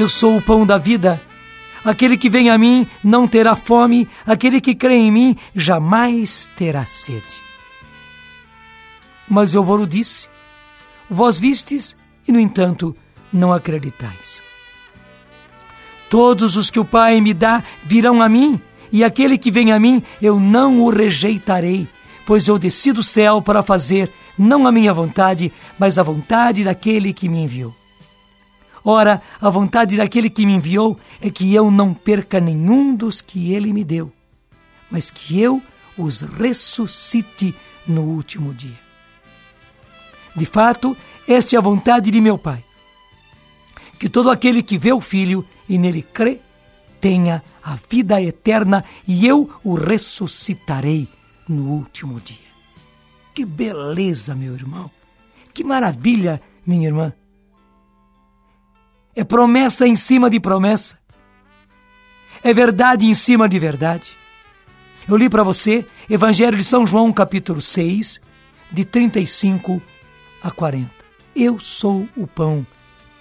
Eu sou o pão da vida. Aquele que vem a mim não terá fome, aquele que crê em mim jamais terá sede. Mas eu vos disse: Vós vistes e, no entanto, não acreditais. Todos os que o Pai me dá virão a mim, e aquele que vem a mim eu não o rejeitarei, pois eu desci do céu para fazer não a minha vontade, mas a vontade daquele que me enviou. Ora, a vontade daquele que me enviou é que eu não perca nenhum dos que ele me deu, mas que eu os ressuscite no último dia. De fato, esta é a vontade de meu Pai, que todo aquele que vê o Filho e nele crê, tenha a vida eterna e eu o ressuscitarei no último dia. Que beleza, meu irmão! Que maravilha, minha irmã! É promessa em cima de promessa. É verdade em cima de verdade. Eu li para você Evangelho de São João, capítulo 6, de 35 a 40. Eu sou o pão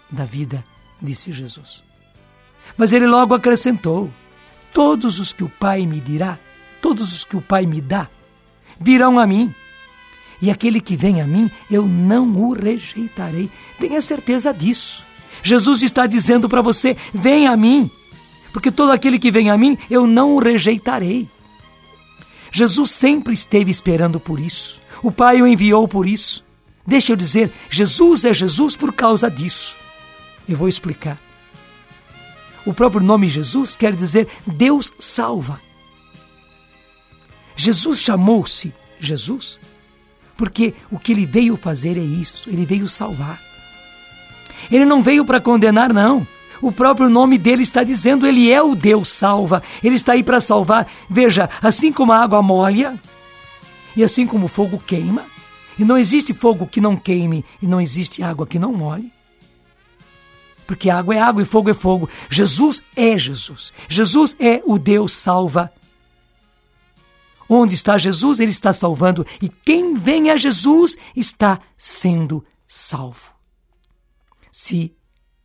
da vida, disse Jesus. Mas ele logo acrescentou: Todos os que o Pai me dirá, todos os que o Pai me dá, virão a mim. E aquele que vem a mim, eu não o rejeitarei. Tenha certeza disso. Jesus está dizendo para você: vem a mim, porque todo aquele que vem a mim, eu não o rejeitarei. Jesus sempre esteve esperando por isso. O Pai o enviou por isso. Deixa eu dizer, Jesus é Jesus por causa disso. Eu vou explicar. O próprio nome Jesus quer dizer Deus salva. Jesus chamou-se Jesus porque o que ele veio fazer é isso, ele veio salvar. Ele não veio para condenar, não. O próprio nome dele está dizendo, ele é o Deus salva, ele está aí para salvar. Veja, assim como a água molha e assim como o fogo queima, e não existe fogo que não queime e não existe água que não molhe porque água é água e fogo é fogo. Jesus é Jesus. Jesus é o Deus salva. Onde está Jesus, ele está salvando. E quem vem a Jesus está sendo salvo. Se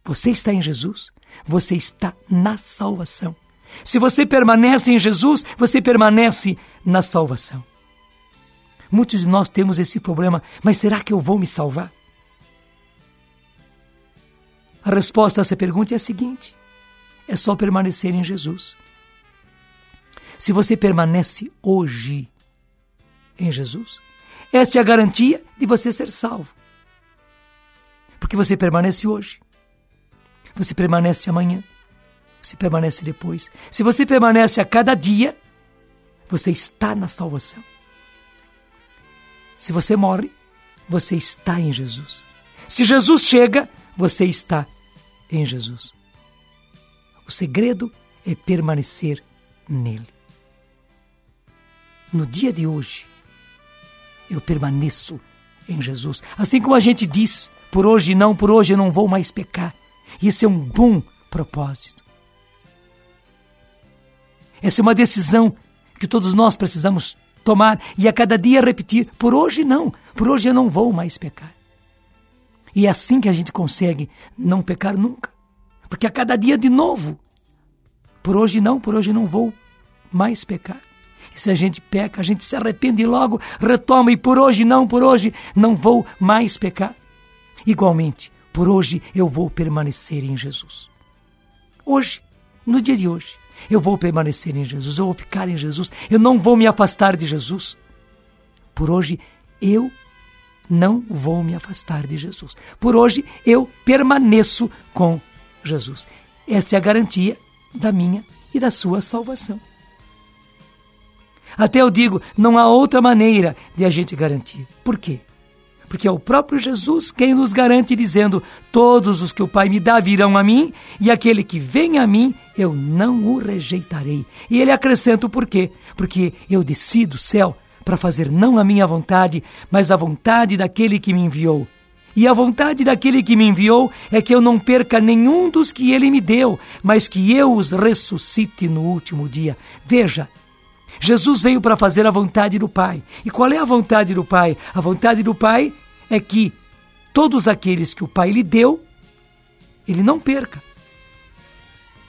você está em Jesus, você está na salvação. Se você permanece em Jesus, você permanece na salvação. Muitos de nós temos esse problema, mas será que eu vou me salvar? A resposta a essa pergunta é a seguinte: é só permanecer em Jesus. Se você permanece hoje em Jesus, essa é a garantia de você ser salvo. Porque você permanece hoje, você permanece amanhã, você permanece depois. Se você permanece a cada dia, você está na salvação. Se você morre, você está em Jesus. Se Jesus chega, você está em Jesus. O segredo é permanecer nele. No dia de hoje, eu permaneço em Jesus. Assim como a gente diz, por hoje não, por hoje eu não vou mais pecar. Isso é um bom propósito. Essa é uma decisão que todos nós precisamos tomar e a cada dia repetir: por hoje não, por hoje eu não vou mais pecar. E é assim que a gente consegue não pecar nunca. Porque a cada dia de novo. Por hoje não, por hoje não vou mais pecar. E se a gente peca, a gente se arrepende e logo retoma. E por hoje não, por hoje não vou mais pecar. Igualmente, por hoje eu vou permanecer em Jesus. Hoje, no dia de hoje, eu vou permanecer em Jesus, eu vou ficar em Jesus, eu não vou me afastar de Jesus. Por hoje eu não vou me afastar de Jesus. Por hoje eu permaneço com Jesus. Essa é a garantia da minha e da sua salvação. Até eu digo, não há outra maneira de a gente garantir. Por quê? Porque é o próprio Jesus quem nos garante, dizendo: Todos os que o Pai me dá virão a mim, e aquele que vem a mim, eu não o rejeitarei. E ele acrescenta o porquê: Porque eu desci do céu para fazer não a minha vontade, mas a vontade daquele que me enviou. E a vontade daquele que me enviou é que eu não perca nenhum dos que ele me deu, mas que eu os ressuscite no último dia. Veja, Jesus veio para fazer a vontade do Pai. E qual é a vontade do Pai? A vontade do Pai é que todos aqueles que o Pai lhe deu, ele não perca,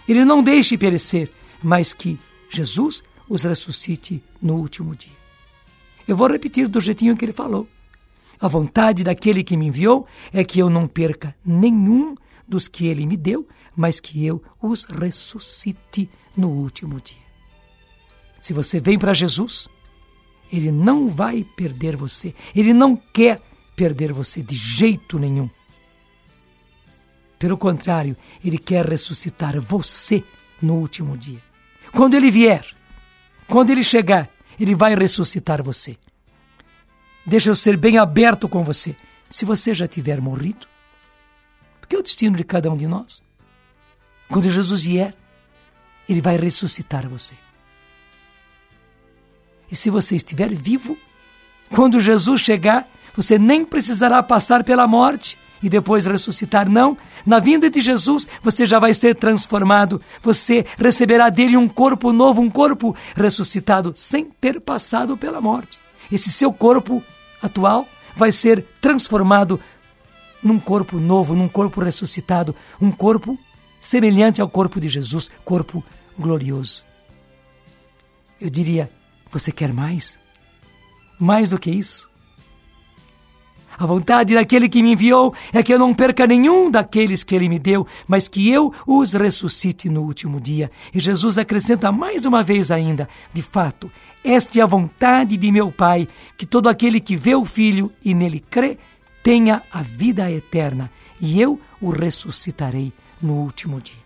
Ele não deixe perecer, mas que Jesus os ressuscite no último dia. Eu vou repetir do jeitinho que ele falou. A vontade daquele que me enviou é que eu não perca nenhum dos que ele me deu, mas que eu os ressuscite no último dia. Se você vem para Jesus, ele não vai perder você. Ele não quer perder você de jeito nenhum. Pelo contrário, ele quer ressuscitar você no último dia. Quando ele vier, quando ele chegar, ele vai ressuscitar você. Deixa eu ser bem aberto com você. Se você já tiver morrido, porque é o destino de cada um de nós. Quando Jesus vier, ele vai ressuscitar você. E se você estiver vivo, quando Jesus chegar, você nem precisará passar pela morte e depois ressuscitar. Não, na vinda de Jesus você já vai ser transformado. Você receberá dele um corpo novo, um corpo ressuscitado, sem ter passado pela morte. Esse seu corpo atual vai ser transformado num corpo novo, num corpo ressuscitado, um corpo semelhante ao corpo de Jesus, corpo glorioso. Eu diria, você quer mais? Mais do que isso? A vontade daquele que me enviou é que eu não perca nenhum daqueles que ele me deu, mas que eu os ressuscite no último dia. E Jesus acrescenta mais uma vez ainda: de fato, esta é a vontade de meu Pai, que todo aquele que vê o Filho e nele crê tenha a vida eterna, e eu o ressuscitarei no último dia.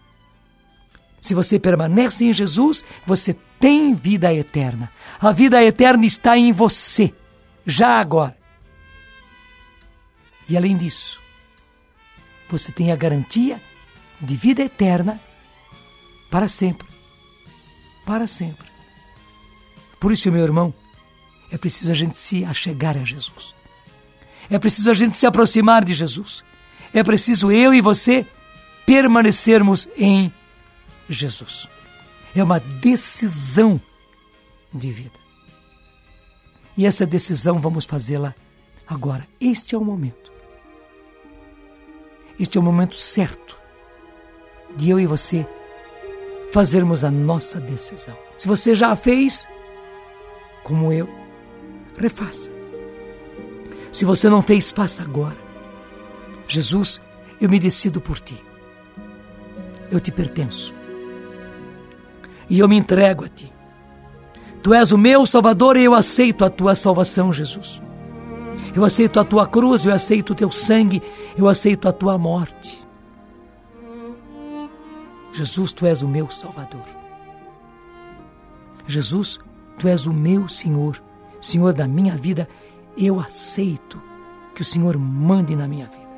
Se você permanece em Jesus, você tem vida eterna. A vida eterna está em você, já agora. E além disso, você tem a garantia de vida eterna para sempre. Para sempre. Por isso, meu irmão, é preciso a gente se achegar a Jesus. É preciso a gente se aproximar de Jesus. É preciso eu e você permanecermos em Jesus. É uma decisão de vida. E essa decisão vamos fazê-la agora. Este é o momento. Este é o momento certo de eu e você fazermos a nossa decisão. Se você já a fez, como eu, refaça. Se você não fez, faça agora. Jesus, eu me decido por ti. Eu te pertenço. E eu me entrego a ti. Tu és o meu Salvador e eu aceito a tua salvação, Jesus. Eu aceito a tua cruz, eu aceito o teu sangue, eu aceito a tua morte. Jesus, tu és o meu Salvador. Jesus, tu és o meu Senhor, Senhor da minha vida. Eu aceito que o Senhor mande na minha vida.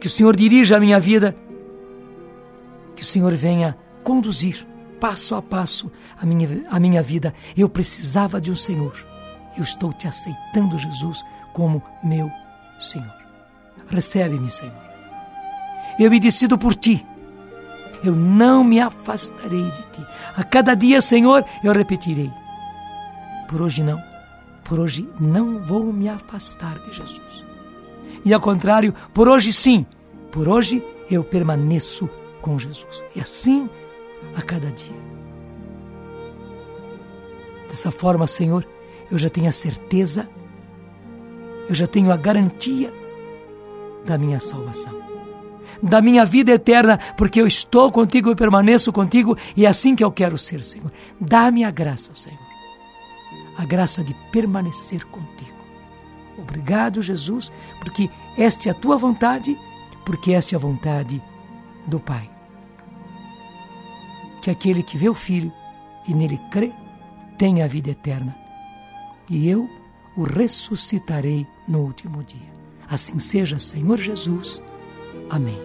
Que o Senhor dirija a minha vida. Que o Senhor venha conduzir passo a passo a minha, a minha vida. Eu precisava de um Senhor eu estou te aceitando, Jesus, como meu Senhor. Recebe-me, Senhor. Eu me decido por ti. Eu não me afastarei de ti. A cada dia, Senhor, eu repetirei. Por hoje não. Por hoje não vou me afastar de Jesus. E ao contrário, por hoje sim. Por hoje eu permaneço com Jesus. E assim a cada dia. Dessa forma, Senhor, eu já tenho a certeza, eu já tenho a garantia da minha salvação, da minha vida eterna, porque eu estou contigo e permaneço contigo e é assim que eu quero ser, Senhor. Dá-me a graça, Senhor, a graça de permanecer contigo. Obrigado, Jesus, porque esta é a tua vontade, porque esta é a vontade do Pai. Que aquele que vê o Filho e nele crê tenha a vida eterna e eu o ressuscitarei no último dia. Assim seja, Senhor Jesus. Amém.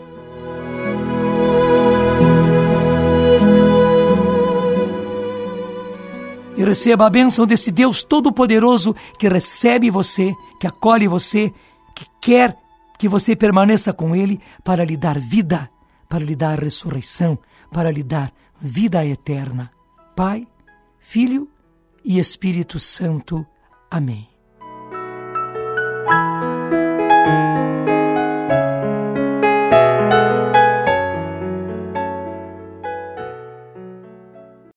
E receba a bênção desse Deus Todo-Poderoso que recebe você, que acolhe você, que quer que você permaneça com Ele para lhe dar vida, para lhe dar ressurreição, para lhe dar vida eterna. Pai, Filho e Espírito Santo. Amém.